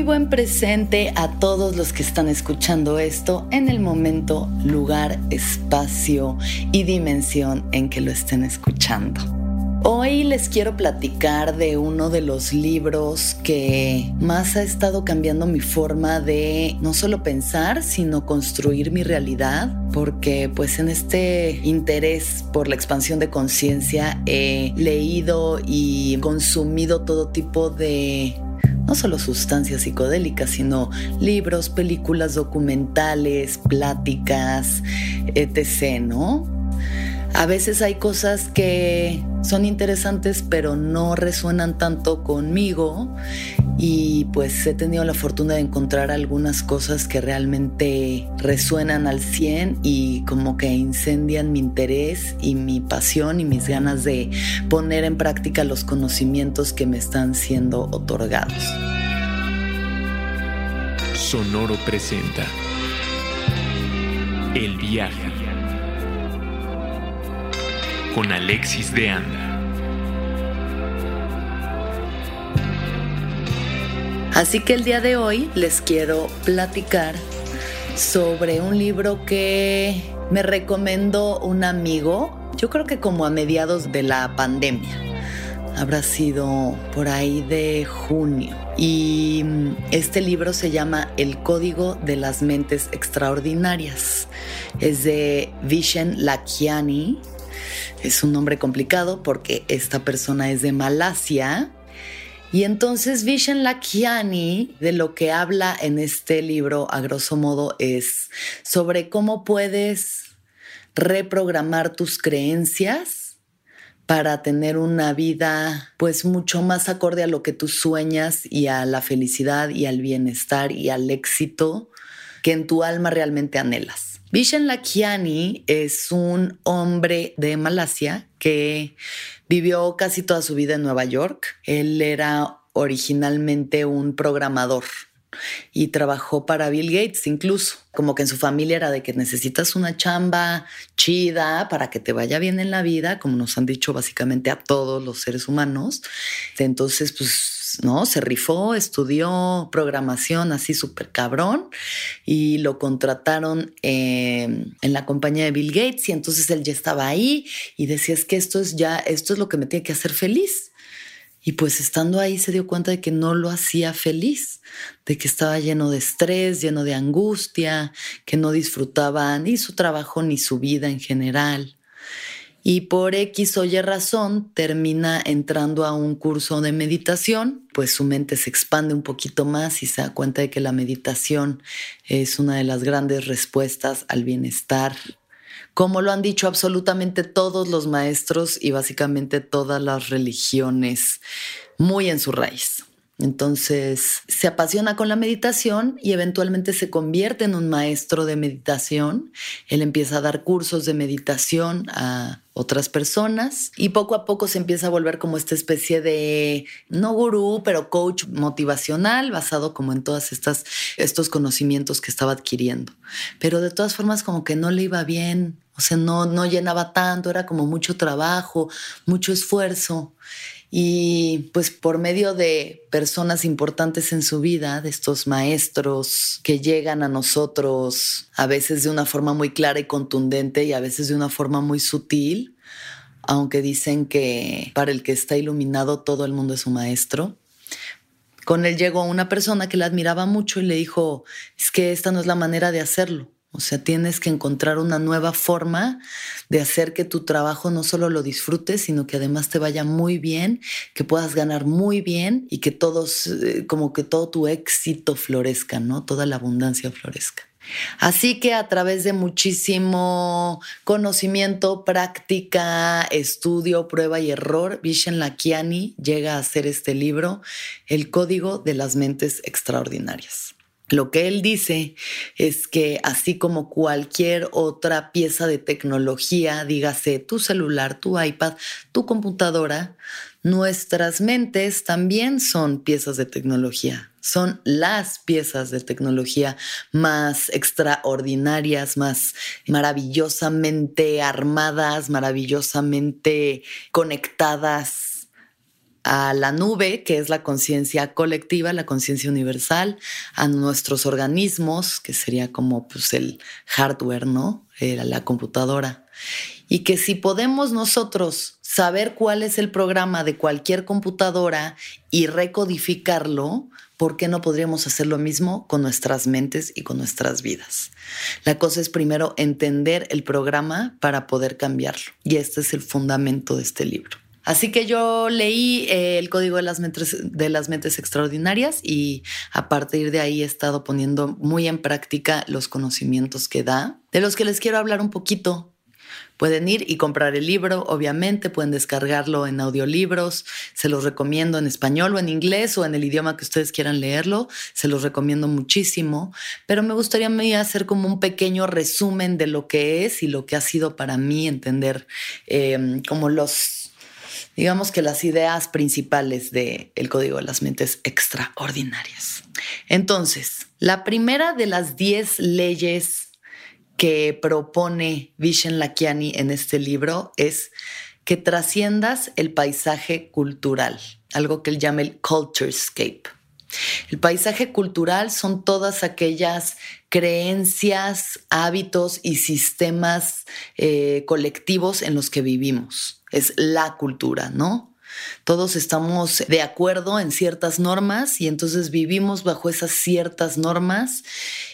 muy buen presente a todos los que están escuchando esto en el momento, lugar, espacio y dimensión en que lo estén escuchando. Hoy les quiero platicar de uno de los libros que más ha estado cambiando mi forma de no solo pensar, sino construir mi realidad, porque pues en este interés por la expansión de conciencia he leído y consumido todo tipo de no solo sustancias psicodélicas, sino libros, películas, documentales, pláticas, etc., ¿no? A veces hay cosas que son interesantes pero no resuenan tanto conmigo y pues he tenido la fortuna de encontrar algunas cosas que realmente resuenan al 100 y como que incendian mi interés y mi pasión y mis ganas de poner en práctica los conocimientos que me están siendo otorgados. Sonoro presenta El viaje con Alexis de Anda. Así que el día de hoy les quiero platicar sobre un libro que me recomendó un amigo, yo creo que como a mediados de la pandemia. Habrá sido por ahí de junio. Y este libro se llama El Código de las Mentes Extraordinarias. Es de Vishen Lakiani es un nombre complicado porque esta persona es de Malasia. Y entonces Vishen Lakiani de lo que habla en este libro, a grosso modo, es sobre cómo puedes reprogramar tus creencias para tener una vida pues mucho más acorde a lo que tú sueñas y a la felicidad y al bienestar y al éxito que en tu alma realmente anhelas. Vishen Lakiani es un hombre de Malasia que vivió casi toda su vida en Nueva York. Él era originalmente un programador y trabajó para Bill Gates incluso, como que en su familia era de que necesitas una chamba chida para que te vaya bien en la vida, como nos han dicho básicamente a todos los seres humanos. Entonces, pues ¿no? Se rifó, estudió programación así súper cabrón y lo contrataron em, en la compañía de Bill Gates y entonces él ya estaba ahí y decía es que esto es ya, esto es lo que me tiene que hacer feliz. Y pues estando ahí se dio cuenta de que no lo hacía feliz, de que estaba lleno de estrés, lleno de angustia, que no disfrutaba ni su trabajo ni su vida en general y por X o Y razón termina entrando a un curso de meditación, pues su mente se expande un poquito más y se da cuenta de que la meditación es una de las grandes respuestas al bienestar, como lo han dicho absolutamente todos los maestros y básicamente todas las religiones, muy en su raíz. Entonces se apasiona con la meditación y eventualmente se convierte en un maestro de meditación. Él empieza a dar cursos de meditación a otras personas y poco a poco se empieza a volver como esta especie de, no gurú, pero coach motivacional basado como en todas estas, estos conocimientos que estaba adquiriendo. Pero de todas formas como que no le iba bien, o sea, no, no llenaba tanto, era como mucho trabajo, mucho esfuerzo. Y pues por medio de personas importantes en su vida, de estos maestros que llegan a nosotros a veces de una forma muy clara y contundente y a veces de una forma muy sutil, aunque dicen que para el que está iluminado todo el mundo es un maestro. Con él llegó una persona que le admiraba mucho y le dijo, es que esta no es la manera de hacerlo. O sea, tienes que encontrar una nueva forma de hacer que tu trabajo no solo lo disfrutes, sino que además te vaya muy bien, que puedas ganar muy bien y que todos, eh, como que todo tu éxito florezca, ¿no? Toda la abundancia florezca. Así que a través de muchísimo conocimiento, práctica, estudio, prueba y error, Vishen Lakiani llega a hacer este libro, El Código de las Mentes Extraordinarias. Lo que él dice es que así como cualquier otra pieza de tecnología, dígase tu celular, tu iPad, tu computadora, nuestras mentes también son piezas de tecnología. Son las piezas de tecnología más extraordinarias, más maravillosamente armadas, maravillosamente conectadas a la nube, que es la conciencia colectiva, la conciencia universal, a nuestros organismos, que sería como pues, el hardware, ¿no? Eh, la computadora. Y que si podemos nosotros saber cuál es el programa de cualquier computadora y recodificarlo, ¿por qué no podríamos hacer lo mismo con nuestras mentes y con nuestras vidas? La cosa es primero entender el programa para poder cambiarlo. Y este es el fundamento de este libro. Así que yo leí eh, el código de las, mentes, de las mentes extraordinarias y a partir de ahí he estado poniendo muy en práctica los conocimientos que da, de los que les quiero hablar un poquito. Pueden ir y comprar el libro, obviamente, pueden descargarlo en audiolibros, se los recomiendo en español o en inglés o en el idioma que ustedes quieran leerlo, se los recomiendo muchísimo, pero me gustaría hacer como un pequeño resumen de lo que es y lo que ha sido para mí entender eh, como los digamos que las ideas principales del el Código de las Mentes Extraordinarias. Entonces, la primera de las 10 leyes que propone Vishen Lakiani en este libro es que trasciendas el paisaje cultural, algo que él llama el culturescape. El paisaje cultural son todas aquellas creencias, hábitos y sistemas eh, colectivos en los que vivimos. Es la cultura, ¿no? Todos estamos de acuerdo en ciertas normas y entonces vivimos bajo esas ciertas normas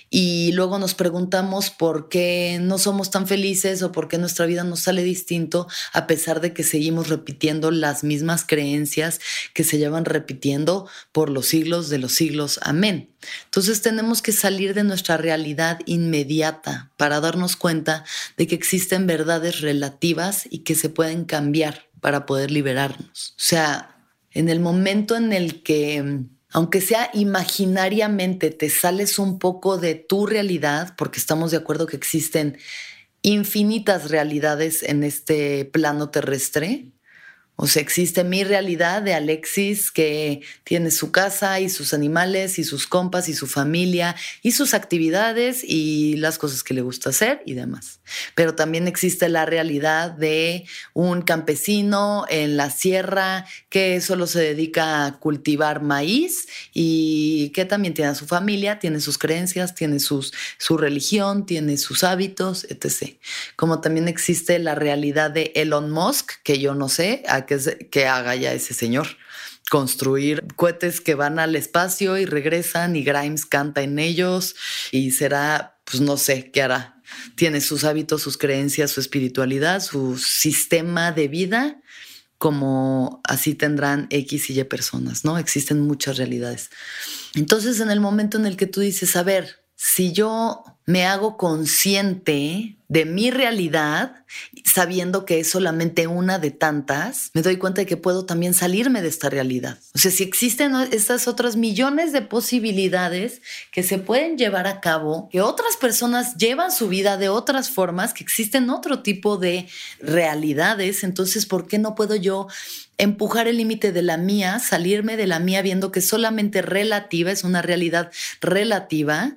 y luego nos preguntamos por qué no somos tan felices o por qué nuestra vida nos sale distinto a pesar de que seguimos repitiendo las mismas creencias que se llevan repitiendo por los siglos de los siglos. Amén. Entonces tenemos que salir de nuestra realidad inmediata para darnos cuenta de que existen verdades relativas y que se pueden cambiar para poder liberarnos. O sea, en el momento en el que aunque sea imaginariamente, te sales un poco de tu realidad, porque estamos de acuerdo que existen infinitas realidades en este plano terrestre, o sea, existe mi realidad de Alexis que tiene su casa y sus animales y sus compas y su familia y sus actividades y las cosas que le gusta hacer y demás. Pero también existe la realidad de un campesino en la sierra que solo se dedica a cultivar maíz y que también tiene a su familia, tiene sus creencias, tiene sus, su religión, tiene sus hábitos, etc. Como también existe la realidad de Elon Musk, que yo no sé a que, haga ya ese señor construir cohetes que van al espacio y regresan y Grimes canta en ellos y será, pues no sé, ¿qué hará? Tiene sus hábitos, sus creencias, su espiritualidad, su sistema de vida, como así tendrán X y Y personas, ¿no? Existen muchas realidades. Entonces, en el momento en el que tú dices, a ver, si yo me hago consciente de mi realidad, sabiendo que es solamente una de tantas, me doy cuenta de que puedo también salirme de esta realidad. O sea, si existen estas otras millones de posibilidades que se pueden llevar a cabo, que otras personas llevan su vida de otras formas, que existen otro tipo de realidades, entonces, ¿por qué no puedo yo empujar el límite de la mía, salirme de la mía viendo que solamente relativa, es una realidad relativa?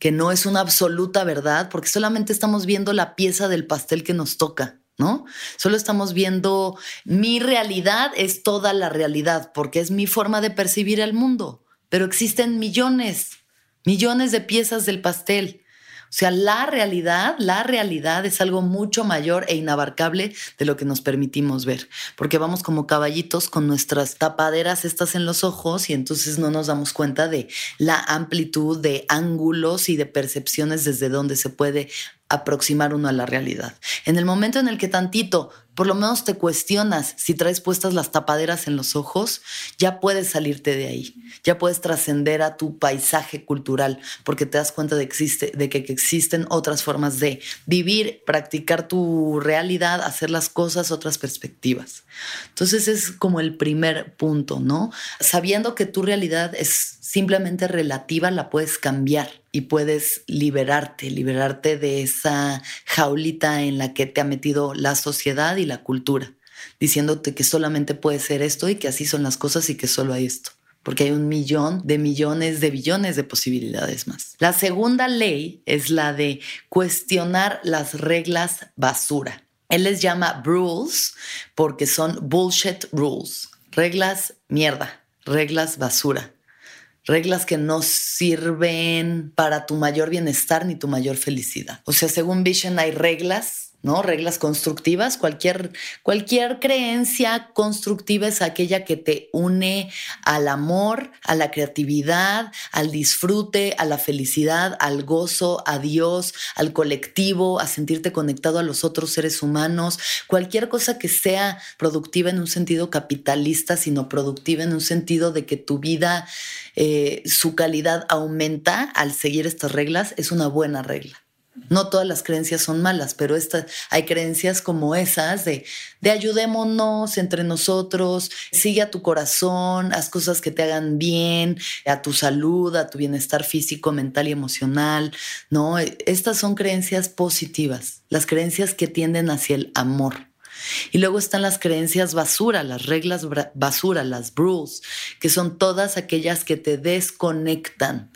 Que no es una absoluta verdad, porque solamente estamos viendo la pieza del pastel que nos toca. ¿No? Solo estamos viendo mi realidad es toda la realidad, porque es mi forma de percibir el mundo, pero existen millones, millones de piezas del pastel. O sea, la realidad, la realidad es algo mucho mayor e inabarcable de lo que nos permitimos ver, porque vamos como caballitos con nuestras tapaderas estas en los ojos y entonces no nos damos cuenta de la amplitud de ángulos y de percepciones desde donde se puede aproximar uno a la realidad. En el momento en el que tantito por lo menos te cuestionas si traes puestas las tapaderas en los ojos, ya puedes salirte de ahí, ya puedes trascender a tu paisaje cultural, porque te das cuenta de, de que existen otras formas de vivir, practicar tu realidad, hacer las cosas, otras perspectivas. Entonces es como el primer punto, ¿no? Sabiendo que tu realidad es simplemente relativa, la puedes cambiar y puedes liberarte, liberarte de esa jaulita en la que te ha metido la sociedad y la cultura, diciéndote que solamente puede ser esto y que así son las cosas y que solo hay esto porque hay un millón de millones de billones de posibilidades más. La segunda ley es la de cuestionar las reglas basura. Él les llama rules porque son bullshit rules Reglas, mierda. Reglas, basura. Reglas que no sirven para tu mayor bienestar ni tu mayor felicidad. O sea, según Vision hay reglas ¿no? Reglas constructivas, cualquier, cualquier creencia constructiva es aquella que te une al amor, a la creatividad, al disfrute, a la felicidad, al gozo, a Dios, al colectivo, a sentirte conectado a los otros seres humanos, cualquier cosa que sea productiva en un sentido capitalista, sino productiva en un sentido de que tu vida, eh, su calidad aumenta al seguir estas reglas, es una buena regla. No todas las creencias son malas, pero hay creencias como esas de, de ayudémonos entre nosotros, sigue a tu corazón, haz cosas que te hagan bien, a tu salud, a tu bienestar físico, mental y emocional, ¿no? Estas son creencias positivas, las creencias que tienden hacia el amor. Y luego están las creencias basura, las reglas basura, las rules, que son todas aquellas que te desconectan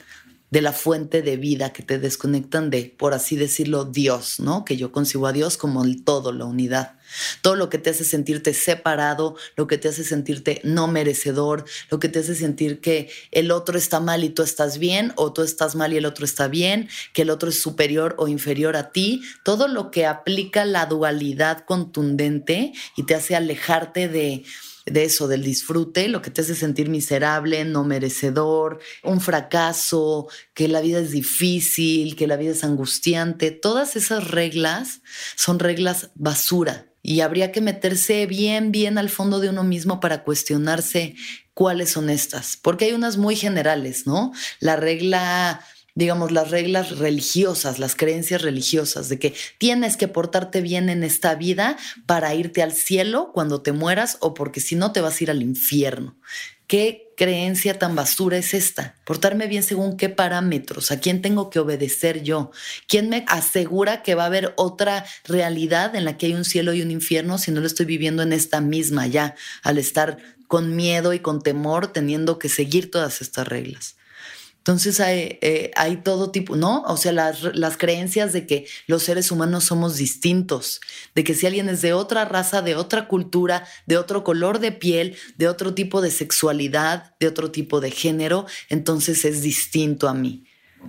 de la fuente de vida, que te desconectan de, por así decirlo, Dios, ¿no? Que yo concibo a Dios como el todo, la unidad. Todo lo que te hace sentirte separado, lo que te hace sentirte no merecedor, lo que te hace sentir que el otro está mal y tú estás bien, o tú estás mal y el otro está bien, que el otro es superior o inferior a ti, todo lo que aplica la dualidad contundente y te hace alejarte de de eso, del disfrute, lo que te hace sentir miserable, no merecedor, un fracaso, que la vida es difícil, que la vida es angustiante. Todas esas reglas son reglas basura y habría que meterse bien, bien al fondo de uno mismo para cuestionarse cuáles son estas, porque hay unas muy generales, ¿no? La regla digamos, las reglas religiosas, las creencias religiosas de que tienes que portarte bien en esta vida para irte al cielo cuando te mueras o porque si no te vas a ir al infierno. ¿Qué creencia tan basura es esta? Portarme bien según qué parámetros, a quién tengo que obedecer yo, quién me asegura que va a haber otra realidad en la que hay un cielo y un infierno si no lo estoy viviendo en esta misma ya, al estar con miedo y con temor teniendo que seguir todas estas reglas. Entonces eh, hay, todo tipo, ¿no? O sea, las, las, creencias de que los seres humanos somos distintos, de que si alguien es de otra raza, de otra cultura, de otro color de piel, de otro tipo de sexualidad, de otro tipo de género, entonces es distinto a mí.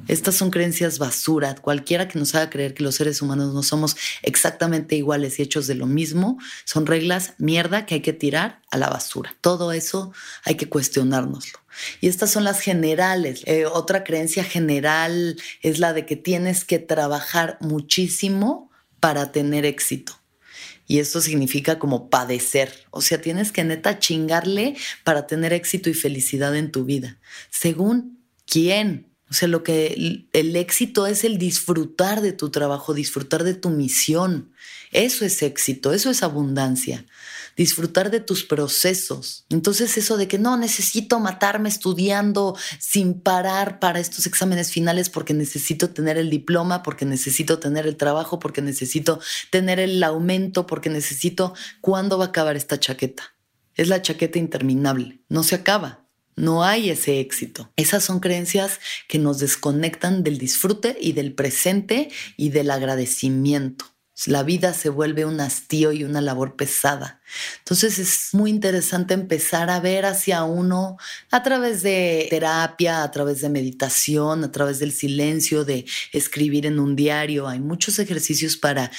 Estas son creencias basura. Cualquiera que nos haga creer que los seres humanos no somos exactamente iguales y hechos de lo mismo, son reglas mierda que hay que tirar a la basura. Todo eso hay que cuestionárnoslo. Y estas son las generales. Eh, otra creencia general es la de que tienes que trabajar muchísimo para tener éxito. Y eso significa como padecer. O sea, tienes que neta chingarle para tener éxito y felicidad en tu vida. ¿Según quién? O sea, lo que el, éxito es el disfrutar de tu trabajo, disfrutar de tu misión. Eso es éxito, eso es abundancia. Disfrutar de tus procesos. Entonces eso de que no necesito matarme estudiando sin parar para estos exámenes finales porque necesito tener el diploma, porque necesito tener el trabajo, porque necesito tener el aumento, porque necesito... ¿Cuándo va a acabar esta chaqueta? Es la chaqueta interminable. No se acaba. No hay ese éxito. Esas son creencias que nos desconectan del disfrute y del presente y del agradecimiento. La vida se vuelve un hastío y una labor pesada. Entonces es muy interesante empezar a ver hacia uno a través de terapia, a través de meditación, a través del silencio, de escribir en un diario. Hay muchos ejercicios para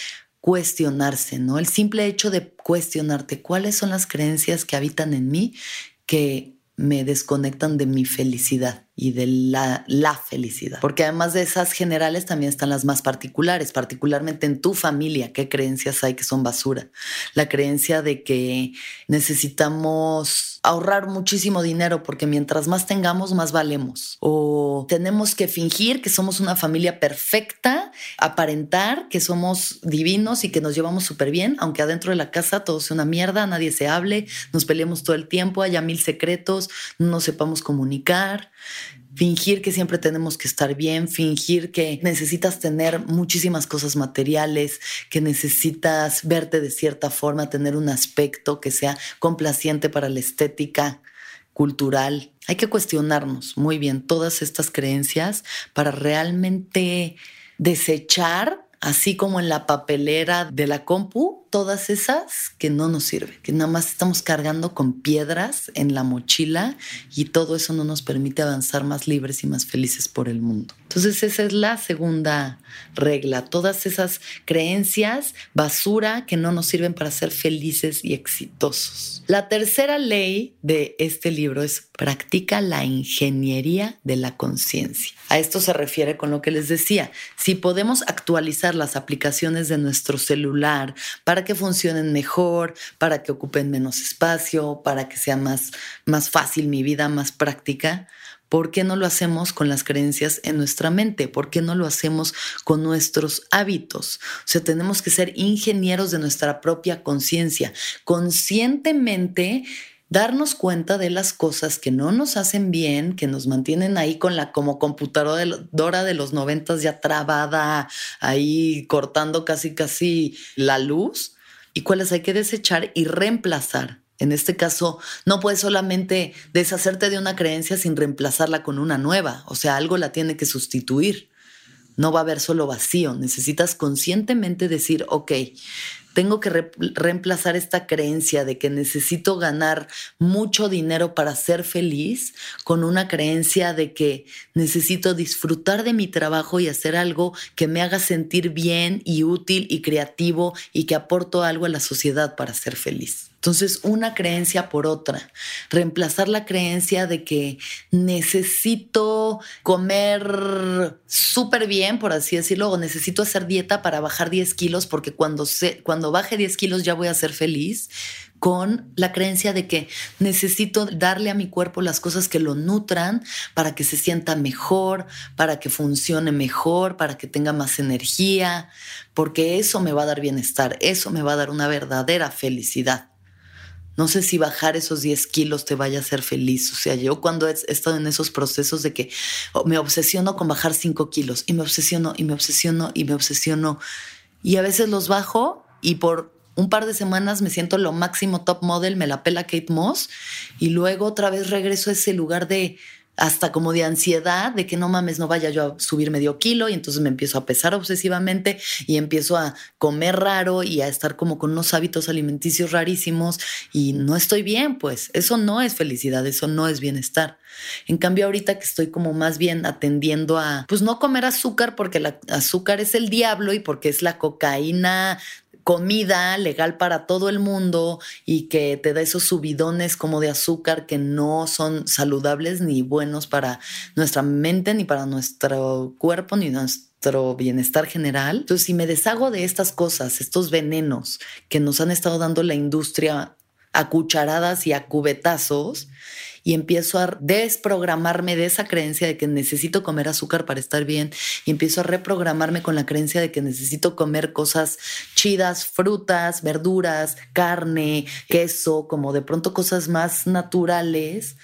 cuestionarse, ¿no? El simple hecho de cuestionarte cuáles son las creencias que habitan en mí que me desconectan de mi felicidad y de la, la, felicidad. Porque además de esas generales también están las más particulares, particularmente en tu familia, qué creencias hay que son basura. La creencia de que necesitamos ahorrar muchísimo dinero porque mientras más tengamos, más valemos. O tenemos que fingir que somos una familia perfecta, aparentar que somos divinos y que nos llevamos súper bien, aunque adentro de la casa todo sea una mierda, nadie se hable, nos peleemos todo el tiempo, haya mil secretos, no nos sepamos comunicar fingir que siempre tenemos que estar bien, fingir que necesitas tener muchísimas cosas materiales, que necesitas verte de cierta forma, tener un aspecto que sea complaciente para la estética cultural. Hay que cuestionarnos muy bien todas estas creencias para realmente desechar, así como en la papelera de la compu, todas esas que no nos sirven, que nada más estamos cargando con piedras en la mochila y todo eso no nos permite avanzar más libres y más felices por el mundo. Entonces esa es la segunda regla, todas esas creencias basura que no nos sirven para ser felices y exitosos. La tercera ley de este libro es practica la ingeniería de la conciencia. A esto se refiere con lo que les decía. Si podemos actualizar las aplicaciones de nuestro celular para que funcionen mejor, para que ocupen menos espacio, para que sea más, más fácil mi vida, más práctica, ¿Por qué no lo hacemos con las creencias en nuestra mente? ¿Por qué no lo hacemos con nuestros hábitos? O sea, tenemos que ser ingenieros de nuestra propia conciencia. Conscientemente darnos cuenta de las cosas que no nos hacen bien, que nos mantienen ahí con la como computadora de los noventas ya trabada, ahí cortando casi casi la luz, y cuáles hay que desechar y reemplazar. En este caso, no puedes solamente deshacerte de una creencia sin reemplazarla con una nueva, o sea, algo la tiene que sustituir. No va a haber solo vacío, necesitas conscientemente decir, ok, tengo que reemplazar esta creencia de que necesito ganar mucho dinero para ser feliz con una creencia de que necesito disfrutar de mi trabajo y hacer algo que me haga sentir bien y útil y creativo y que aporto algo a la sociedad para ser feliz. Entonces, una creencia por otra. Reemplazar la creencia de que necesito comer súper bien, por así decirlo, o necesito hacer dieta para bajar 10 kilos porque cuando, se, cuando baje 10 kilos ya voy a ser feliz, con la creencia de que necesito darle a mi cuerpo las cosas que lo nutran para que se sienta mejor, para que funcione mejor, para que tenga más energía, porque eso me va a dar bienestar, eso me va a dar una verdadera felicidad. No sé si bajar esos 10 kilos te vaya a hacer feliz. O sea, yo cuando he estado en esos procesos de que oh, me obsesiono con bajar 5 kilos y me obsesiono y me obsesiono y me obsesiono y a veces los bajo y por un par de semanas me siento lo máximo top model, me la pela Kate Moss y luego otra vez regreso a ese lugar de hasta como de ansiedad de que no mames, no vaya yo a subir medio kilo y entonces me empiezo a pesar obsesivamente y empiezo a comer raro y a estar como con unos hábitos alimenticios rarísimos y no estoy bien, pues eso no es felicidad, eso no es bienestar. En cambio ahorita que estoy como más bien atendiendo a pues no comer azúcar porque el azúcar es el diablo y porque es la cocaína comida legal para todo el mundo y que te da esos subidones como de azúcar que no son saludables ni buenos para nuestra mente, ni para nuestro cuerpo, ni nuestro bienestar general. Entonces, si me deshago de estas cosas, estos venenos que nos han estado dando la industria a cucharadas y a cubetazos, y empiezo a desprogramarme de esa creencia de que necesito comer azúcar para estar bien y empiezo a reprogramarme con la creencia de que necesito comer cosas chidas, frutas, verduras, carne, queso, como de pronto cosas más naturales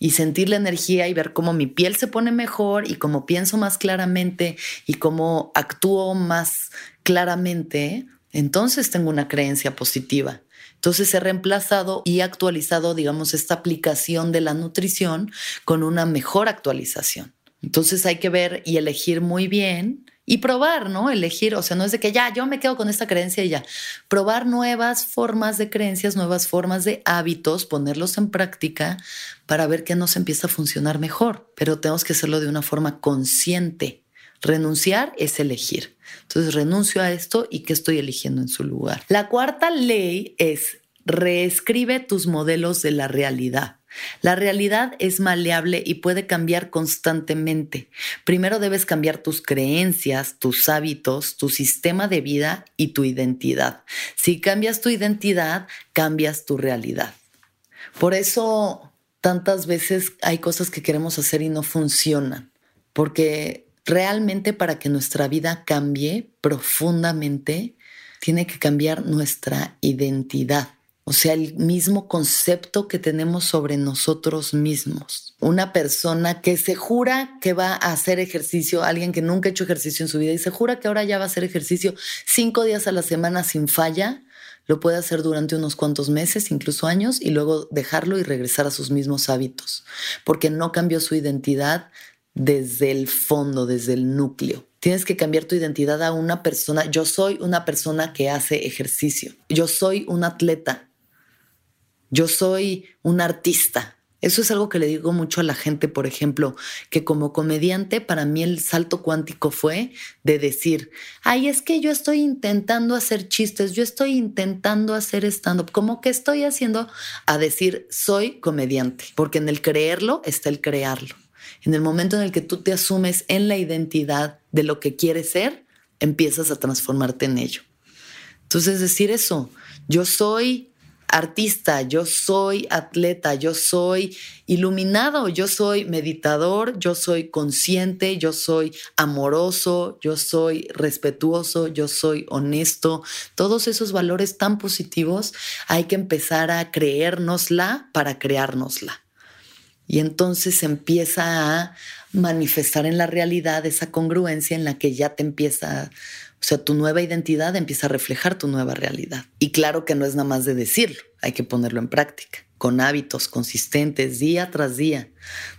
y sentir la energía y ver cómo mi piel se pone mejor y cómo pienso más claramente y cómo actúo más claramente, entonces tengo una creencia positiva. Entonces he reemplazado y actualizado, digamos, esta aplicación de la nutrición con una mejor actualización. Entonces hay que ver y elegir muy bien y probar, ¿no? Elegir, o sea, no es de que ya yo me quedo con esta creencia y ya. Probar nuevas formas de creencias, nuevas formas de hábitos, ponerlos en práctica para ver qué nos empieza a funcionar mejor. Pero tenemos que hacerlo de una forma consciente. Renunciar es elegir. Entonces renuncio a esto y qué estoy eligiendo en su lugar. La cuarta ley es reescribe tus modelos de la realidad. La realidad es maleable y puede cambiar constantemente. Primero debes cambiar tus creencias, tus hábitos, tu sistema de vida y tu identidad. Si cambias tu identidad, cambias tu realidad. Por eso tantas veces hay cosas que queremos hacer y no funcionan, porque realmente para que nuestra vida cambie profundamente, tiene que cambiar nuestra identidad. O sea, el mismo concepto que tenemos sobre nosotros mismos. Una persona que se jura que va a hacer ejercicio, alguien que nunca ha hecho ejercicio en su vida y se jura que ahora ya va a hacer ejercicio cinco días a la semana sin falla, lo puede hacer durante unos cuantos meses, incluso años, y luego dejarlo y regresar a sus mismos hábitos, porque no cambió su identidad desde el fondo, desde el núcleo. Tienes que cambiar tu identidad a una persona. Yo soy una persona que hace ejercicio. Yo soy un atleta. Yo soy un artista. Eso es algo que le digo mucho a la gente, por ejemplo, que como comediante para mí el salto cuántico fue de decir, ay, es que yo estoy intentando hacer chistes, yo estoy intentando hacer stand-up, como que estoy haciendo a decir, soy comediante, porque en el creerlo está el crearlo. En el momento en el que tú te asumes en la identidad de lo que quieres ser, empiezas a transformarte en ello. Entonces decir eso, yo soy artista, yo soy atleta, yo soy iluminado, yo soy meditador, yo soy consciente, yo soy amoroso, yo soy respetuoso, yo soy honesto. Todos esos valores tan positivos hay que empezar a creérnosla para creárnosla. Y entonces empieza a manifestar en la realidad esa congruencia en la que ya te empieza o sea, tu nueva identidad empieza a reflejar tu nueva realidad. Y claro que no es nada más de decirlo, hay que ponerlo en práctica, con hábitos consistentes, día tras día,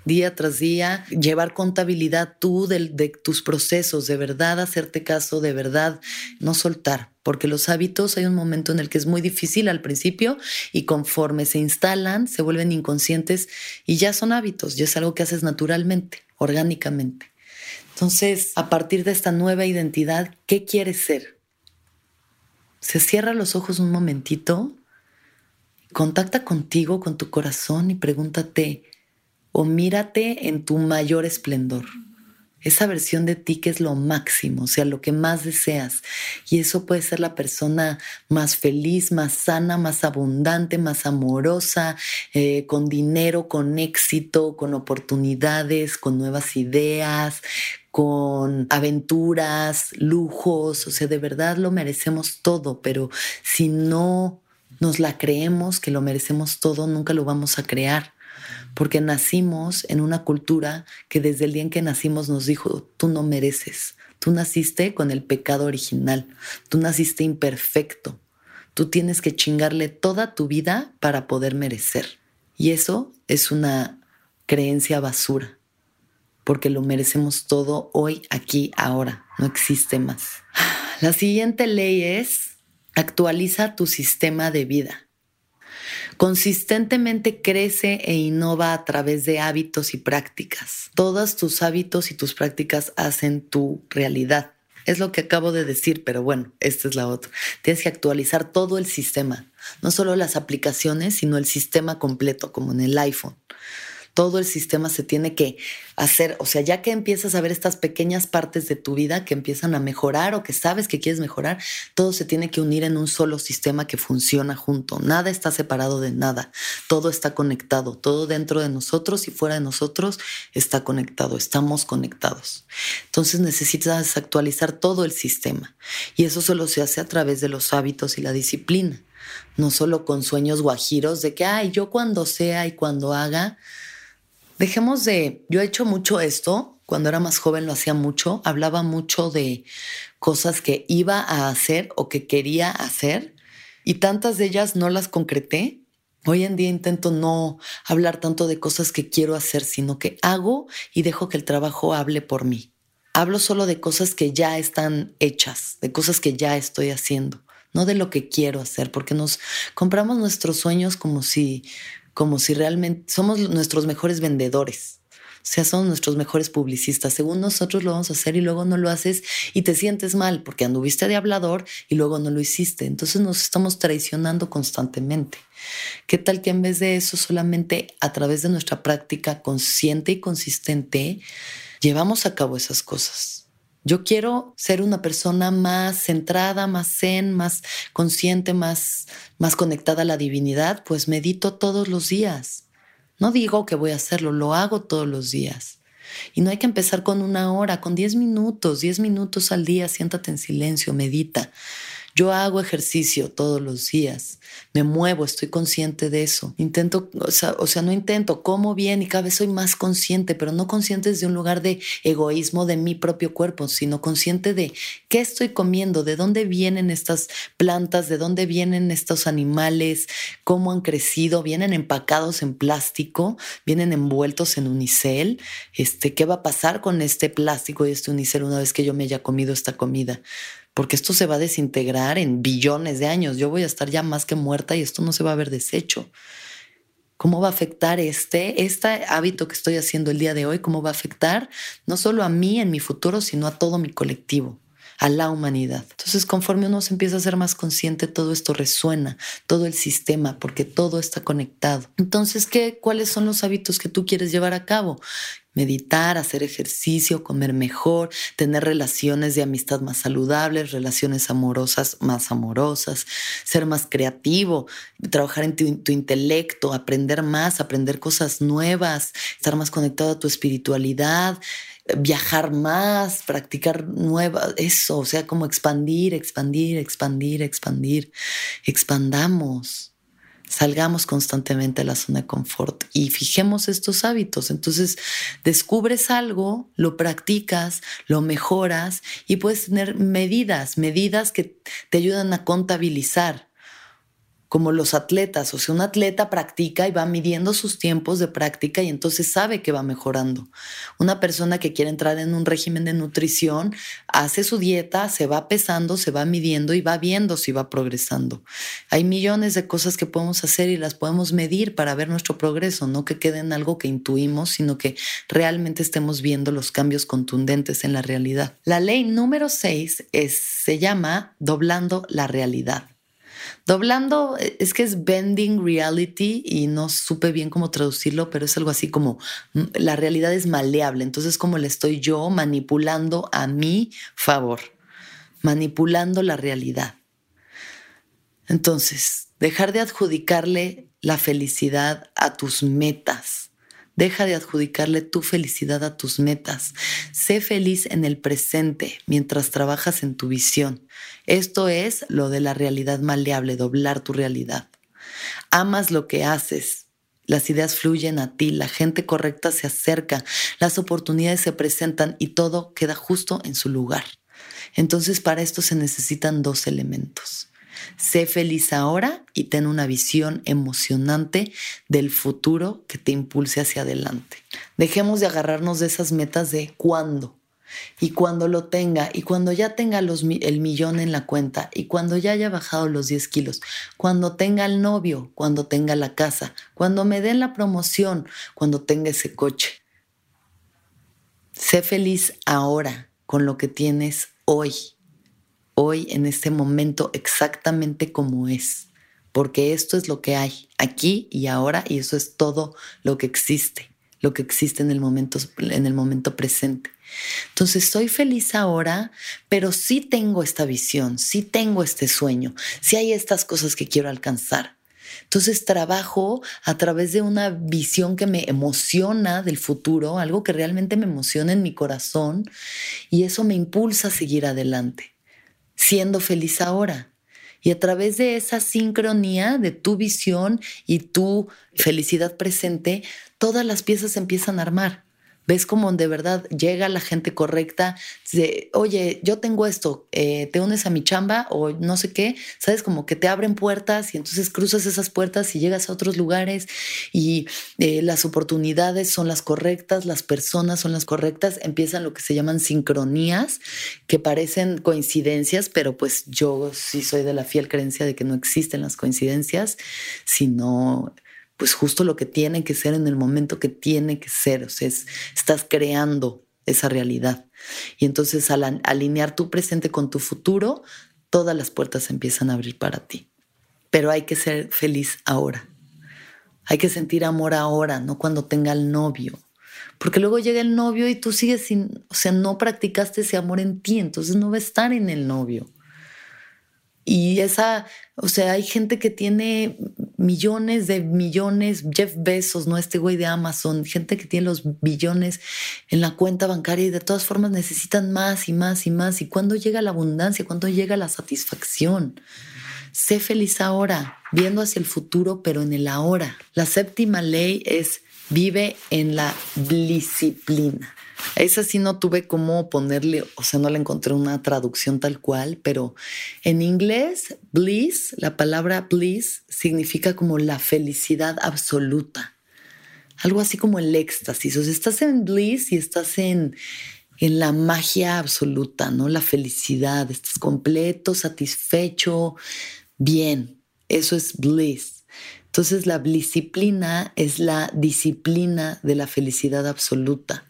día tras día, llevar contabilidad tú de, tus procesos, de verdad hacerte caso, de verdad no soltar, porque los hábitos hay un momento en el que es muy difícil al principio y conforme se instalan, se vuelven inconscientes y ya son hábitos, ya es algo que haces naturalmente, orgánicamente. Entonces, a partir de esta nueva identidad, ¿qué quieres ser? Se cierra los ojos un momentito, contacta contigo, con tu corazón y pregúntate o mírate en tu mayor esplendor esa versión de ti que es lo máximo, o sea, lo que más deseas. Y eso puede ser la persona más feliz, más sana, más abundante, más amorosa, eh, con dinero, con éxito, con oportunidades, con nuevas ideas, con aventuras, lujos, o sea, de verdad lo merecemos todo, pero si no nos la creemos que lo merecemos todo, nunca lo vamos a crear porque nacimos en una cultura que desde el día en que nacimos nos dijo, tú no mereces, tú naciste con el pecado original, tú naciste imperfecto, tú tienes que chingarle toda tu vida para poder merecer. Y eso es una creencia basura, porque lo merecemos todo hoy, aquí, ahora, no existe más. La siguiente ley es actualiza tu sistema de vida. Consistentemente crece e innova a través de hábitos y prácticas. Todos tus hábitos y tus prácticas hacen tu realidad. Es lo que acabo de decir, pero bueno, esta es la otra. Tienes que actualizar todo el sistema, no solo las aplicaciones, sino el sistema completo, como en el iPhone todo el sistema se tiene que hacer, o sea, ya que empiezas a ver estas pequeñas partes de tu vida que empiezan a mejorar o que sabes que quieres mejorar, todo se tiene que unir en un solo sistema que funciona junto. Nada está separado de nada, todo está conectado, todo dentro de nosotros y fuera de nosotros está conectado, estamos conectados. Entonces necesitas actualizar todo el sistema. Y eso solo se hace a través de los hábitos y la disciplina. No solo con sueños guajiros de que, ay, yo cuando sea y cuando haga, Dejemos de, yo he hecho mucho esto, cuando era más joven lo hacía mucho, hablaba mucho de cosas que iba a hacer o que quería hacer y tantas de ellas no las concreté. Hoy en día intento no hablar tanto de cosas que quiero hacer, sino que hago y dejo que el trabajo hable por mí. Hablo solo de cosas que ya están hechas, de cosas que ya estoy haciendo, no de lo que quiero hacer, porque nos compramos nuestros sueños como si como si realmente somos nuestros mejores vendedores. O sea, somos nuestros mejores publicistas. Según nosotros lo vamos a hacer y luego no lo haces y te sientes mal porque anduviste de hablador y luego no lo hiciste. Entonces nos estamos traicionando constantemente. ¿Qué tal que en vez de eso solamente a través de nuestra práctica consciente y consistente llevamos a cabo esas cosas? Yo quiero ser una persona más centrada, más zen, más consciente, más, más conectada a la divinidad, pues medito todos los días. No digo que voy a hacerlo, lo hago todos los días. Y no hay que empezar con una hora, con diez minutos, diez minutos al día, siéntate en silencio, medita. Yo hago ejercicio todos los días, me muevo, estoy consciente de eso. Intento, o sea, no intento, como bien y cada vez soy más consciente, pero no consciente desde un lugar de egoísmo de mi propio cuerpo, sino consciente de qué estoy comiendo, de dónde vienen estas plantas, de dónde vienen estos animales, cómo han crecido, vienen empacados en plástico, vienen envueltos en unicel, este, qué va a pasar con este plástico y este unicel una vez que yo me haya comido esta comida porque esto se va a desintegrar en billones de años. Yo voy a estar ya más que muerta y esto no se va a ver deshecho. ¿Cómo va a afectar este, este hábito que estoy haciendo el día de hoy? ¿Cómo va a afectar no solo a mí en mi futuro, sino a todo mi colectivo? a la humanidad. Entonces, conforme uno se empieza a ser más consciente, todo esto resuena, todo el sistema, porque todo está conectado. Entonces, ¿qué, ¿cuáles son los hábitos que tú quieres llevar a cabo? Meditar, hacer ejercicio, comer mejor, tener relaciones de amistad más saludables, relaciones amorosas más amorosas, ser más creativo, trabajar en tu, intelecto, aprender más, aprender cosas nuevas, estar más conectado a tu espiritualidad, viajar más, practicar nuevas, eso, o sea, como expandir, expandir, expandir, expandir, expandamos. Salgamos constantemente a la zona de confort y fijemos estos hábitos. Entonces, descubres algo, lo practicas, lo mejoras y puedes tener medidas, medidas que te ayudan a contabilizar como los atletas. O sea, un atleta practica y va midiendo sus tiempos de práctica y entonces sabe que va mejorando. Una persona que quiere entrar en un régimen de nutrición hace su dieta, se va pesando, se va midiendo y va viendo si va progresando. Hay millones de cosas que podemos hacer y las podemos medir para ver nuestro progreso, no que quede en algo que intuimos, sino que realmente estemos viendo los cambios contundentes en la realidad. La ley número 6 se llama doblando la realidad. Doblando, eh, es que es bending reality y no supe bien cómo traducirlo, pero es algo así como mm, la realidad es maleable, entonces como le estoy yo manipulando a mi favor, manipulando la realidad. Entonces, dejar de adjudicarle la felicidad a tus metas Deja de adjudicarle tu felicidad a tus metas. Sé feliz en el presente mientras trabajas en tu visión. Esto es lo de la realidad maleable, doblar tu realidad. Amas lo que haces. Las ideas fluyen a ti, la gente correcta se acerca, las oportunidades se presentan y todo queda justo en su lugar. Entonces para esto se necesitan dos elementos. Sé feliz ahora y ten una visión emocionante del futuro que te impulse hacia adelante. Dejemos de agarrarnos de esas metas de cuándo. Y cuando lo tenga, y cuando ya tenga el millón en la cuenta, y cuando ya haya bajado los 10 kilos, cuando tenga el novio, cuando tenga la casa, cuando me den la promoción, cuando tenga ese coche. Sé feliz ahora con lo que tienes hoy hoy, en este momento, exactamente como es, porque esto es lo que hay aquí y ahora y eso es todo lo que existe, lo que existe en el momento, en el momento presente. Entonces, estoy feliz ahora, pero sí tengo esta visión, sí tengo este sueño, sí hay estas cosas que quiero alcanzar. Entonces trabajo a través de una visión que me emociona del futuro, algo que realmente me emociona en mi corazón y eso me impulsa a seguir adelante siendo feliz ahora. Y a través de esa sincronía de tu visión y tu felicidad presente, todas las piezas empiezan a armar ves como de verdad llega la gente correcta, de, oye, yo tengo esto, eh, te unes a mi chamba o no sé qué, sabes, como que te abren puertas y entonces cruzas esas puertas y llegas a otros lugares y eh, las oportunidades son las correctas, las personas son las correctas, empiezan lo que se llaman sincronías, que parecen coincidencias, pero pues yo sí soy de la fiel creencia de que no existen las coincidencias, sino pues justo lo que tiene que ser en el momento que tiene que ser. O sea, estás creando esa realidad. Y entonces al alinear tu presente con tu futuro, todas las puertas empiezan a abrir para ti. Pero hay que ser feliz ahora. Hay que sentir amor ahora, no cuando tenga el novio. Porque luego llega el novio y tú sigues sin, o sea, no practicaste ese amor en ti, entonces no va a estar en el novio. Y esa, o sea, hay gente que tiene millones de millones, Jeff Bezos, ¿no? Este güey de Amazon, gente que tiene los billones en la cuenta bancaria y de todas formas necesitan más y más y más. ¿Y cuándo llega la abundancia? ¿Cuándo llega la satisfacción? Sé feliz ahora, viendo hacia el futuro, pero en el ahora. La séptima ley es vive en la disciplina. Esa sí no tuve cómo ponerle, o sea, no le encontré una traducción tal cual, pero en inglés, bliss, la palabra bliss significa como la felicidad absoluta. Algo así como el éxtasis. O sea, estás en bliss y estás en, en la magia absoluta, ¿no? La felicidad, estás completo, satisfecho, bien. Eso es bliss. Entonces la disciplina es la disciplina de la felicidad absoluta.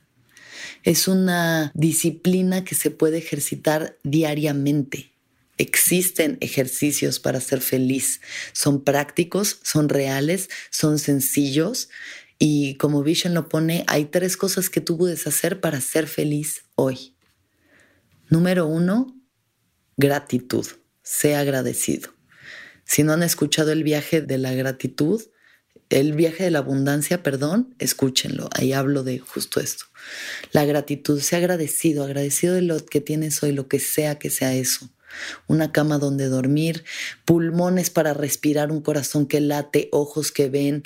Es una disciplina que se puede ejercitar diariamente. Existen ejercicios para ser feliz. Son prácticos, son reales, son sencillos. Y como Vision lo pone, hay tres cosas que tú puedes hacer para ser feliz hoy. Número uno, gratitud. Sea agradecido. Si no han escuchado el viaje de la gratitud, el viaje de la abundancia, perdón, escúchenlo. Ahí hablo de justo esto. La gratitud, sea agradecido, agradecido de lo que tienes hoy, lo que sea que sea eso. Una cama donde dormir, pulmones para respirar, un corazón que late, ojos que ven,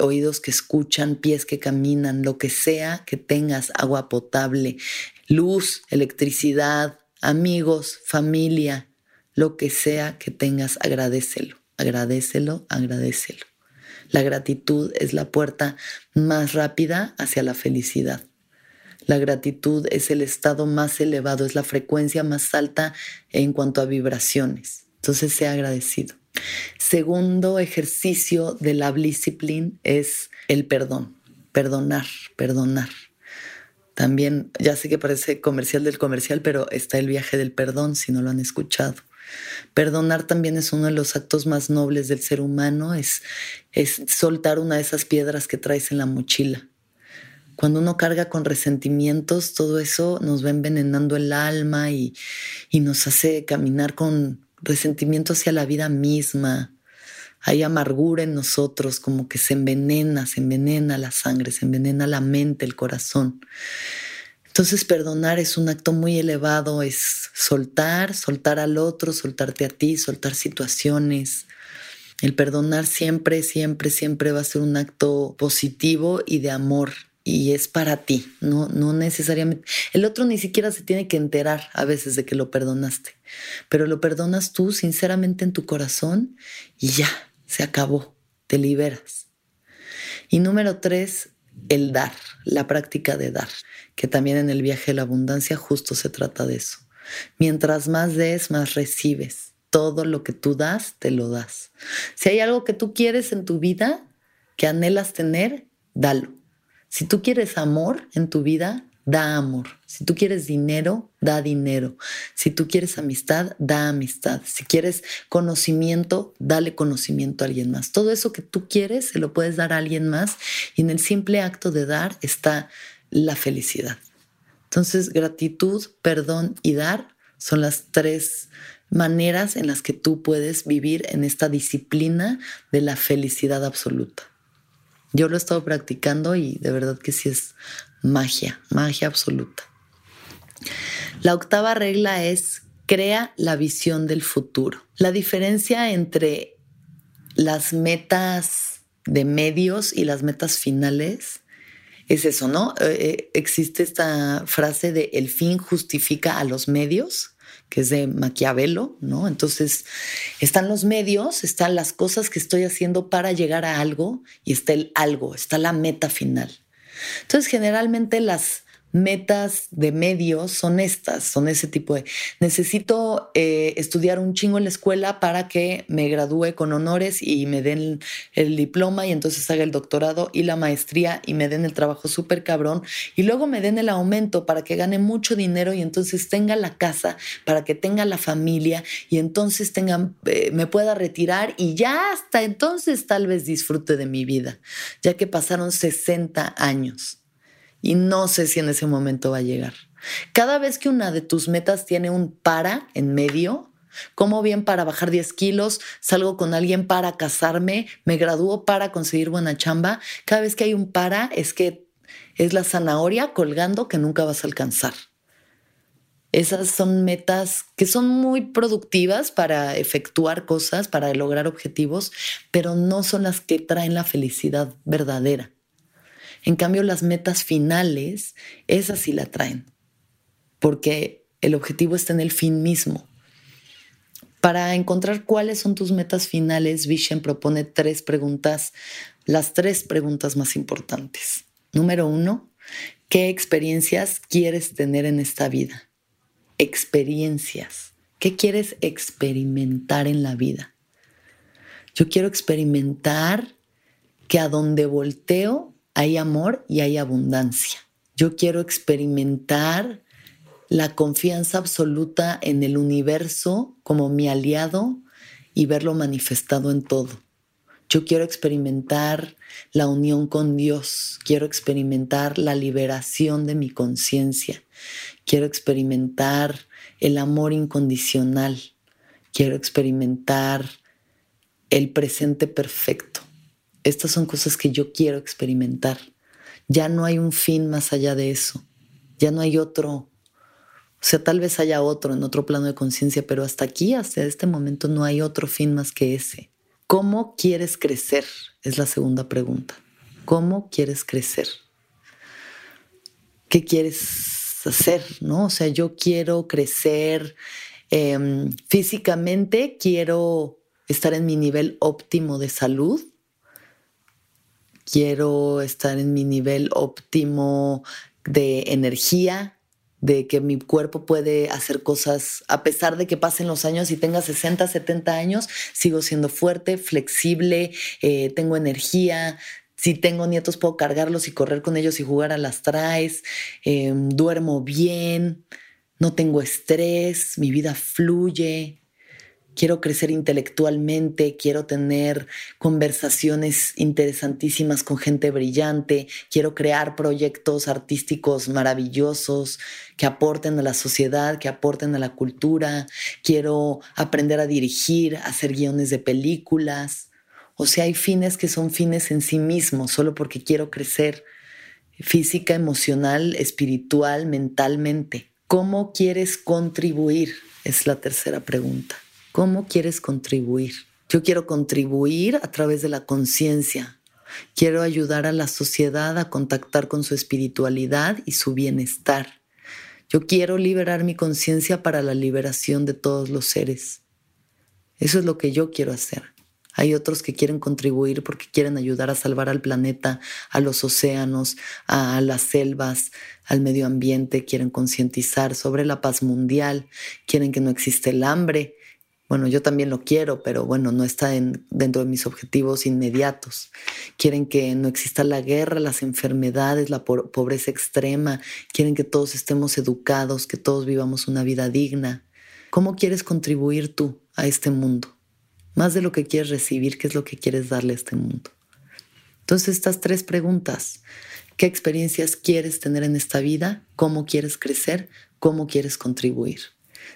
oídos que escuchan, pies que caminan, lo que sea que tengas, agua potable, luz, electricidad, amigos, familia, lo que sea que tengas, agradecelo, agradecelo, agradecelo. La gratitud es la puerta más rápida hacia la felicidad. La gratitud es el estado más elevado, es la frecuencia más alta en cuanto a vibraciones. Entonces, sea agradecido. Segundo ejercicio de la disciplina es el perdón. Perdonar, perdonar. También, ya sé que parece comercial del comercial, pero está el viaje del perdón si no lo han escuchado. Perdonar también es uno de los actos más nobles del ser humano, es, es soltar una de esas piedras que traes en la mochila. Cuando uno carga con resentimientos, todo eso nos va envenenando el alma y, y nos hace caminar con resentimiento hacia la vida misma. Hay amargura en nosotros, como que se envenena, se envenena la sangre, se envenena la mente, el corazón. Entonces perdonar es un acto muy elevado, es soltar, soltar al otro, soltarte a ti, soltar situaciones. El perdonar siempre, siempre, siempre va a ser un acto positivo y de amor y es para ti, no, no necesariamente. El otro ni siquiera se tiene que enterar a veces de que lo perdonaste, pero lo perdonas tú sinceramente en tu corazón y ya, se acabó, te liberas. Y número tres, el dar, la práctica de dar, que también en el viaje de la abundancia justo se trata de eso. Mientras más des, más recibes. Todo lo que tú das, te lo das. Si hay algo que tú quieres en tu vida, que anhelas tener, dalo. Si tú quieres amor en tu vida, da amor. Si tú quieres dinero, da dinero. Si tú quieres amistad, da amistad. Si quieres conocimiento, dale conocimiento a alguien más. Todo eso que tú quieres, se lo puedes dar a alguien más y en el simple acto de dar está la felicidad. Entonces, gratitud, perdón y dar son las tres maneras en las que tú puedes vivir en esta disciplina de la felicidad absoluta. Yo lo he estado practicando y de verdad que sí es magia, magia absoluta. La octava regla es crea la visión del futuro. La diferencia entre las metas de medios y las metas finales es eso, ¿no? Eh, eh, existe esta frase de el fin justifica a los medios que es de Maquiavelo, ¿no? Entonces, están los medios, están las cosas que estoy haciendo para llegar a algo y está el algo, está la meta final. Entonces, generalmente las metas de medios son estas, son ese tipo de, necesito eh, estudiar un chingo en la escuela para que me gradúe con honores y me den el, diploma y entonces haga el doctorado y la maestría y me den el trabajo súper cabrón y luego me den el aumento para que gane mucho dinero y entonces tenga la casa, para que tenga la familia y entonces tenga, eh, me pueda retirar y ya hasta entonces tal vez disfrute de mi vida, ya que pasaron 60 años y no sé si en ese momento va a llegar. Cada vez que una de tus metas tiene un para en medio, Como bien para bajar 10 kilos, salgo con alguien para casarme, me gradúo para conseguir buena chamba. Cada vez que hay un para es que es la zanahoria colgando que nunca vas a alcanzar. Esas son metas que son muy productivas para efectuar cosas, para lograr objetivos, pero no son las que traen la felicidad verdadera. En cambio, las metas finales, esas sí la traen, porque el objetivo está en el fin mismo. Para encontrar cuáles son tus metas finales, Vishen propone tres preguntas, las tres preguntas más importantes. Número uno, ¿qué experiencias quieres tener en esta vida? experiencias. ¿Qué quieres experimentar en la vida? Yo quiero experimentar que a donde volteo hay amor y hay abundancia. Yo quiero experimentar la confianza absoluta en el universo como mi aliado y verlo manifestado en todo. Yo quiero experimentar la unión con Dios, quiero experimentar la liberación de mi conciencia, quiero experimentar el amor incondicional, quiero experimentar el presente perfecto. Estas son cosas que yo quiero experimentar. Ya no hay un fin más allá de eso, ya no hay otro. O sea, tal vez haya otro en otro plano de conciencia, pero hasta aquí, hasta este momento, no hay otro fin más que ese. ¿Cómo quieres crecer? Es la segunda pregunta. ¿Cómo quieres crecer? ¿Qué quieres hacer? ¿No? O sea, yo quiero crecer em, físicamente, quiero estar en mi nivel óptimo de salud, quiero estar en mi nivel óptimo de energía, de que mi cuerpo puede hacer cosas, a pesar de que pasen los años y tenga 60, 70 años, sigo siendo fuerte, flexible, eh, tengo energía. Si tengo nietos, puedo cargarlos y correr con ellos y jugar a las traes. Em, duermo bien, no tengo estrés, mi vida fluye quiero crecer intelectualmente, quiero tener conversaciones interesantísimas con gente brillante, quiero crear proyectos artísticos maravillosos que aporten a la sociedad, que aporten a la cultura, quiero aprender a dirigir, a hacer guiones de películas. O sea, hay fines que son fines en sí mismos, solo porque quiero crecer física, emocional, espiritual, mentalmente. ¿Cómo quieres contribuir? Es la tercera pregunta. ¿Cómo quieres contribuir? Yo quiero contribuir a través de la conciencia. Quiero ayudar a la sociedad a contactar con su espiritualidad y su bienestar. Yo quiero liberar mi conciencia para la liberación de todos los seres. Eso es lo que yo quiero hacer. Hay otros que quieren contribuir porque quieren ayudar a salvar al planeta, a los océanos, a las selvas, al medio ambiente, quieren concientizar sobre la paz mundial, quieren que no existe el hambre, bueno, yo también lo quiero, pero bueno, no está dentro de mis objetivos inmediatos. Quieren que no exista la guerra, las enfermedades, la pobreza extrema. Quieren que todos estemos educados, que todos vivamos una vida digna. ¿Cómo quieres contribuir tú a este mundo? Más de lo que quieres recibir, ¿qué es lo que quieres darle a este mundo? Entonces, estas tres preguntas. ¿Qué experiencias quieres tener en esta vida? ¿Cómo quieres crecer? ¿Cómo quieres contribuir?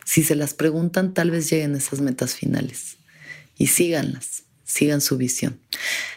Si se las preguntan, tal vez lleguen a esas metas finales. Y síganlas, sigan su visión.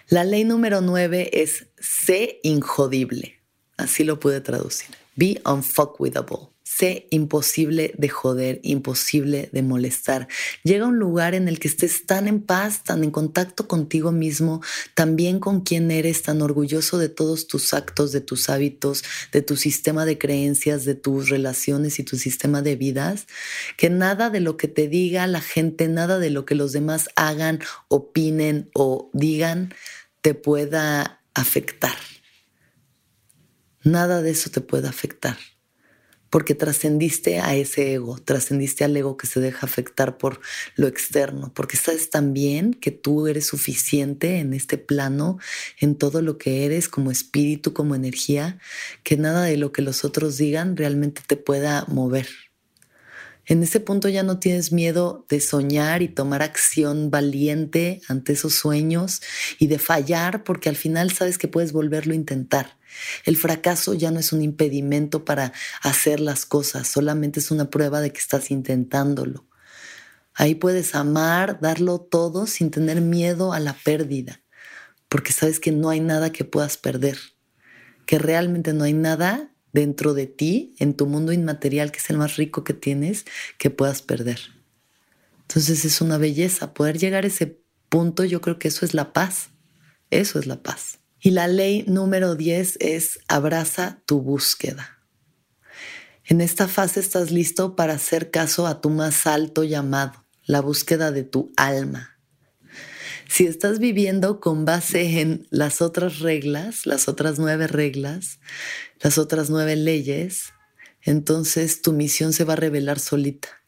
La ley número nueve es sé injodible. Así lo pude traducir. Be unfuckwithable. Imposible de joder, imposible de molestar. Llega a un lugar en el que estés tan en paz, tan en contacto contigo mismo, también con quién eres, tan orgulloso de todos tus actos, de tus hábitos, de tu sistema de creencias, de tus relaciones y tu sistema de vidas, que nada de lo que te diga la gente, nada de lo que los demás hagan, opinen o digan, te pueda afectar. Nada de eso te puede afectar porque trascendiste a ese ego, trascendiste al ego que se deja afectar por lo externo, porque sabes también que tú eres suficiente en este plano, en todo lo que eres como espíritu, como energía, que nada de lo que los otros digan realmente te pueda mover. En ese punto ya no tienes miedo de soñar y tomar acción valiente ante esos sueños y de fallar porque al final sabes que puedes volverlo a intentar el fracaso ya no es un impedimento para hacer las cosas, solamente es una prueba de que estás intentándolo. Ahí puedes amar, darlo todo sin tener miedo a la pérdida, porque sabes que no hay nada que puedas perder, que realmente no hay nada dentro de ti, en tu mundo inmaterial, que es el más rico que tienes, que puedas perder. Entonces es una belleza. Poder llegar a ese punto, yo creo que eso es la paz. Eso es la paz. Y la ley número 10 es abraza tu búsqueda. En esta fase estás listo para hacer caso a tu más alto llamado, la búsqueda de tu alma. Si estás viviendo con base en las otras reglas, las otras nueve reglas, las otras nueve leyes, entonces tu misión se va a revelar solita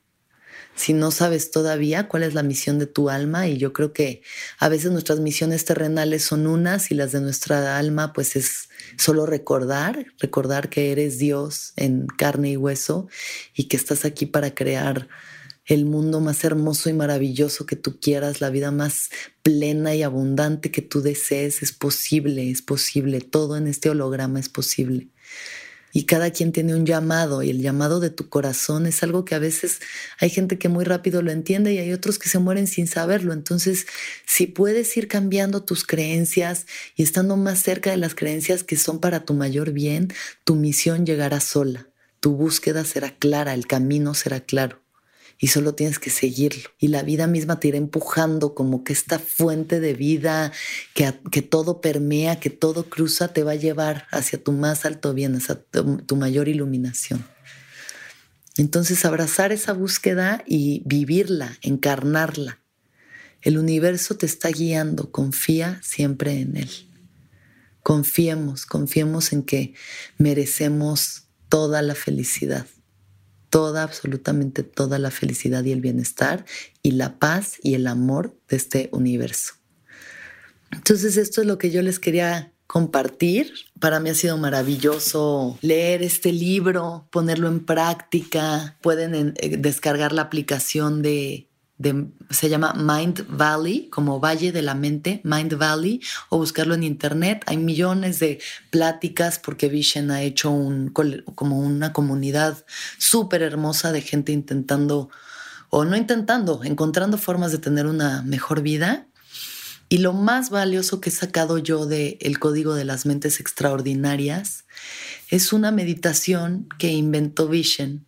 si no sabes todavía cuál es la misión de tu alma y yo creo que a veces nuestras misiones terrenales son unas y las de nuestra alma pues es solo recordar, recordar que eres Dios en carne y hueso y que estás aquí para crear el mundo más hermoso y maravilloso que tú quieras, la vida más plena y abundante que tú desees, es posible, es posible, todo en este holograma es posible y cada quien tiene un llamado y el llamado de tu corazón es algo que a veces hay gente que muy rápido lo entiende y hay otros que se mueren sin saberlo. Entonces, si puedes ir cambiando tus creencias y estando más cerca de las creencias que son para tu mayor bien, tu misión llegará sola, tu búsqueda será clara, el camino será claro y solo tienes que seguirlo. Y la vida misma te irá empujando como que esta fuente de vida que, que todo permea, que todo cruza, te va a llevar hacia tu más alto bien, hacia tu, mayor iluminación. Entonces abrazar esa búsqueda y vivirla, encarnarla. El universo te está guiando, confía siempre en él. Confiemos, confiemos en que merecemos toda la felicidad toda, absolutamente toda la felicidad y el bienestar y la paz y el amor de este universo. Entonces esto es lo que yo les quería compartir. Para mí ha sido maravilloso leer este libro, ponerlo en práctica. Pueden eh, descargar la aplicación de se llama Mind Valley, como Valle de la Mente, Mind Valley, o buscarlo en internet. Hay millones de pláticas porque Vision ha hecho como una comunidad súper hermosa de gente intentando, o no intentando, encontrando formas de tener una mejor vida. Y lo más valioso que he sacado yo del el Código de las Mentes Extraordinarias es una meditación que inventó Vision,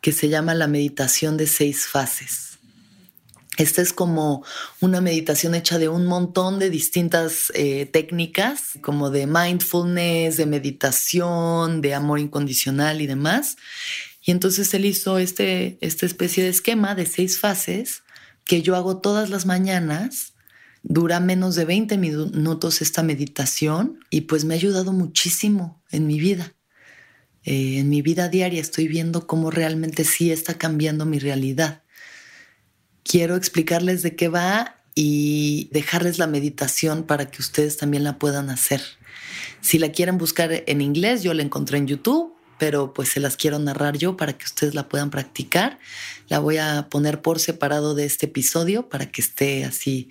que se llama la meditación de seis fases. Esta es como una meditación hecha de un montón de distintas eh, técnicas, como de mindfulness, de meditación, de amor incondicional y demás. Y entonces él hizo este, esta especie de esquema de seis fases que yo hago todas las mañanas. Dura menos de 20 minutos esta meditación y pues me ha ayudado muchísimo en mi vida. Eh, en mi vida diaria estoy viendo cómo realmente sí está cambiando mi realidad quiero explicarles de qué va y dejarles la meditación para que ustedes también la puedan hacer. Si la quieren buscar en inglés, yo la encontré en YouTube, pero pues se las quiero narrar yo para que ustedes la puedan practicar. La voy a poner por separado de este episodio para que esté así,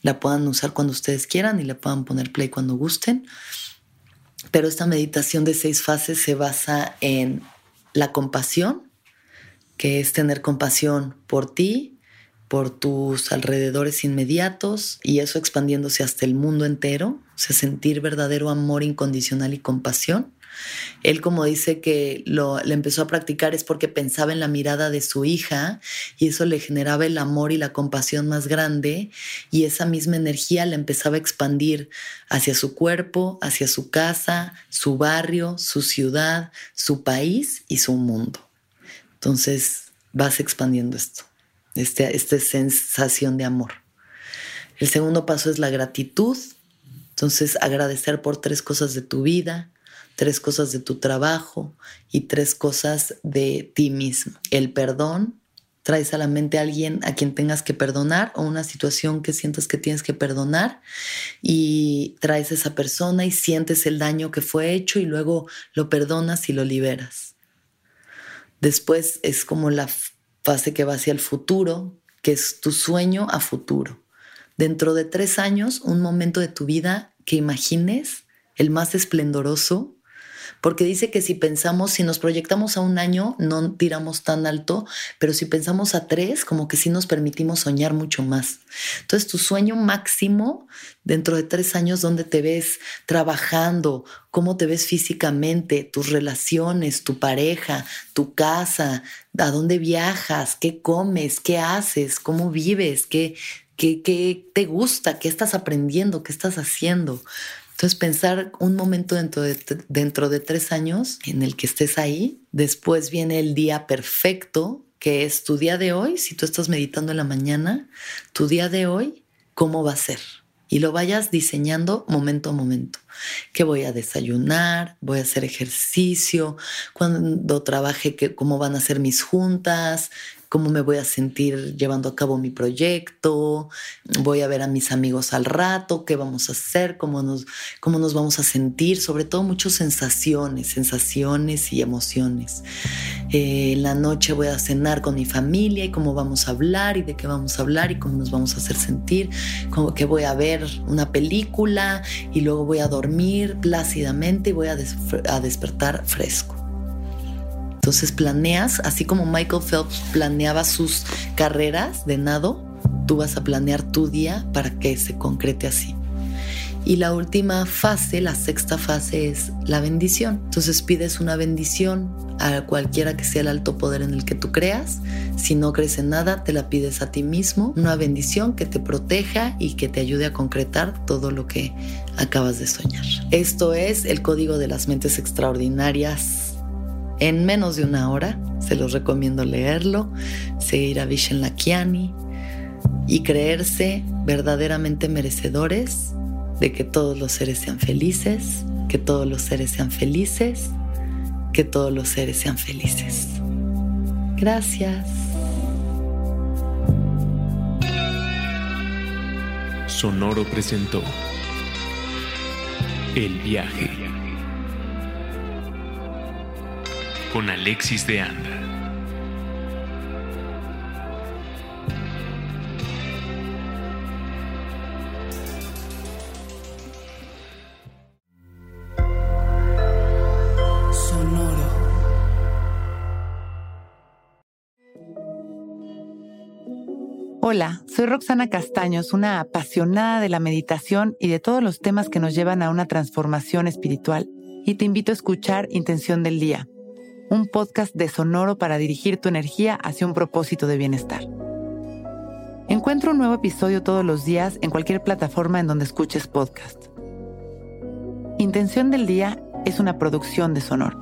la puedan usar cuando ustedes quieran y le puedan poner play cuando gusten. Pero esta meditación de seis fases se basa en la compasión, que es tener compasión por ti, por tus alrededores inmediatos y eso expandiéndose hasta el mundo entero, o sea, sentir verdadero amor incondicional y compasión. Él como dice que lo le empezó a practicar es porque pensaba en la mirada de su hija y eso le generaba el amor y la compasión más grande y esa misma energía le empezaba a expandir hacia su cuerpo, hacia su casa, su barrio, su ciudad, su país y su mundo. Entonces vas expandiendo esto. Este, esta sensación de amor. El segundo paso es la gratitud. Entonces, agradecer por tres cosas de tu vida, tres cosas de tu trabajo y tres cosas de ti mismo. El perdón, traes a la mente a alguien a quien tengas que perdonar o una situación que sientas que tienes que perdonar y traes a esa persona y sientes el daño que fue hecho y luego lo perdonas y lo liberas. Después es como la fase que va hacia el futuro, que es tu sueño a futuro. Dentro de tres años, un momento de tu vida que imagines el más esplendoroso, porque dice que si pensamos, si nos proyectamos a un año, no tiramos tan alto, pero si pensamos a tres, como que sí nos permitimos soñar mucho más. Entonces, tu sueño máximo dentro de tres años, ¿dónde te ves trabajando? ¿Cómo te ves físicamente? Tus relaciones, tu pareja, tu casa, a dónde viajas, qué comes, qué haces, cómo vives, qué, qué, qué te gusta, qué estás aprendiendo, qué estás haciendo. Entonces pensar un momento dentro de, dentro de tres años en el que estés ahí, después viene el día perfecto, que es tu día de hoy, si tú estás meditando en la mañana, tu día de hoy, ¿cómo va a ser? Y lo vayas diseñando momento a momento. ¿Qué voy a desayunar? ¿Voy a hacer ejercicio? Cuando trabaje, ¿cómo van a ser mis juntas? Cómo me voy a sentir llevando a cabo mi proyecto, voy a ver a mis amigos al rato, qué vamos a hacer, cómo nos, cómo nos vamos a sentir, sobre todo muchas sensaciones, sensaciones y emociones. Eh, en la noche voy a cenar con mi familia y cómo vamos a hablar y de qué vamos a hablar y cómo nos vamos a hacer sentir, como que voy a ver una película y luego voy a dormir plácidamente y voy a, a despertar fresco. Entonces planeas, así como Michael Phelps planeaba sus carreras de nado, tú vas a planear tu día para que se concrete así. Y la última fase, la sexta fase es la bendición. Entonces pides una bendición a cualquiera que sea el alto poder en el que tú creas. Si no crees en nada, te la pides a ti mismo. Una bendición que te proteja y que te ayude a concretar todo lo que acabas de soñar. Esto es el código de las mentes extraordinarias en menos de una hora. Se los recomiendo leerlo, seguir a Vishen Lakiani y creerse verdaderamente merecedores de que todos los seres sean felices, que todos los seres sean felices, que todos los seres sean felices. Gracias. Sonoro presentó El viaje. Con Alexis de Anda. Sonoro. Hola, soy Roxana Castaños, una apasionada de la meditación y de todos los temas que nos llevan a una transformación espiritual, y te invito a escuchar Intención del Día un podcast de Sonoro para dirigir tu energía hacia un propósito de bienestar. Encuentra un nuevo episodio todos los días en cualquier plataforma en donde escuches podcast. Intención del Día es una producción de Sonoro.